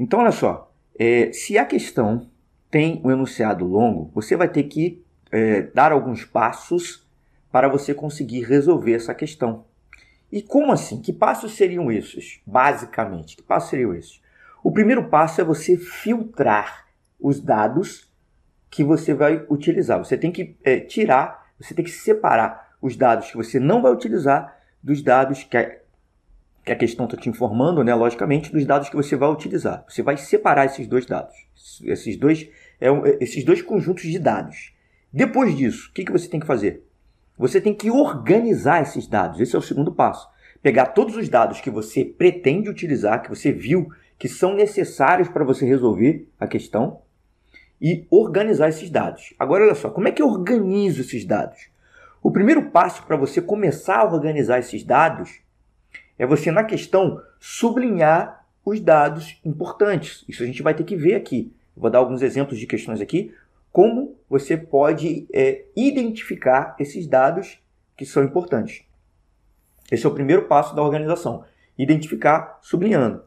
Então, olha só, é, se a questão tem um enunciado longo, você vai ter que é, dar alguns passos para você conseguir resolver essa questão. E como assim? Que passos seriam esses? Basicamente, que passos seriam esses? O primeiro passo é você filtrar os dados que você vai utilizar. Você tem que é, tirar, você tem que separar os dados que você não vai utilizar dos dados que que a questão está te informando, né, logicamente, dos dados que você vai utilizar. Você vai separar esses dois dados, esses dois, é, esses dois conjuntos de dados. Depois disso, o que, que você tem que fazer? Você tem que organizar esses dados. Esse é o segundo passo. Pegar todos os dados que você pretende utilizar, que você viu que são necessários para você resolver a questão, e organizar esses dados. Agora, olha só, como é que eu organizo esses dados? O primeiro passo para você começar a organizar esses dados é você, na questão, sublinhar os dados importantes. Isso a gente vai ter que ver aqui. vou dar alguns exemplos de questões aqui. Como você pode é, identificar esses dados que são importantes. Esse é o primeiro passo da organização. Identificar sublinhando.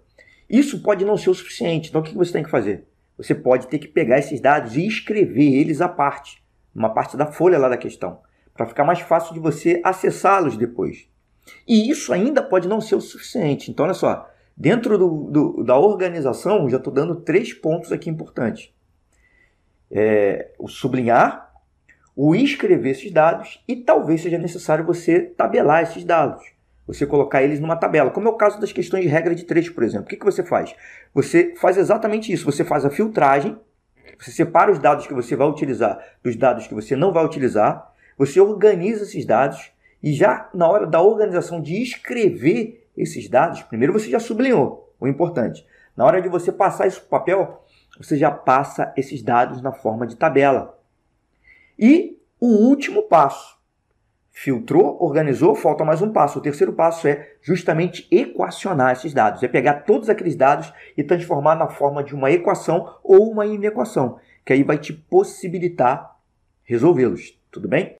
Isso pode não ser o suficiente. Então, o que você tem que fazer? Você pode ter que pegar esses dados e escrever eles à parte, uma parte da folha lá da questão, para ficar mais fácil de você acessá-los depois. E isso ainda pode não ser o suficiente. Então, olha só, dentro do, do, da organização, já estou dando três pontos aqui importantes: é, o sublinhar, o escrever esses dados e talvez seja necessário você tabelar esses dados. Você colocar eles numa tabela, como é o caso das questões de regra de três, por exemplo. O que, que você faz? Você faz exatamente isso. Você faz a filtragem, você separa os dados que você vai utilizar dos dados que você não vai utilizar, você organiza esses dados e já na hora da organização de escrever esses dados, primeiro você já sublinhou o importante. Na hora de você passar isso para o papel, você já passa esses dados na forma de tabela. E o último passo, filtrou, organizou, falta mais um passo. O terceiro passo é justamente equacionar esses dados, é pegar todos aqueles dados e transformar na forma de uma equação ou uma inequação, que aí vai te possibilitar resolvê-los. Tudo bem?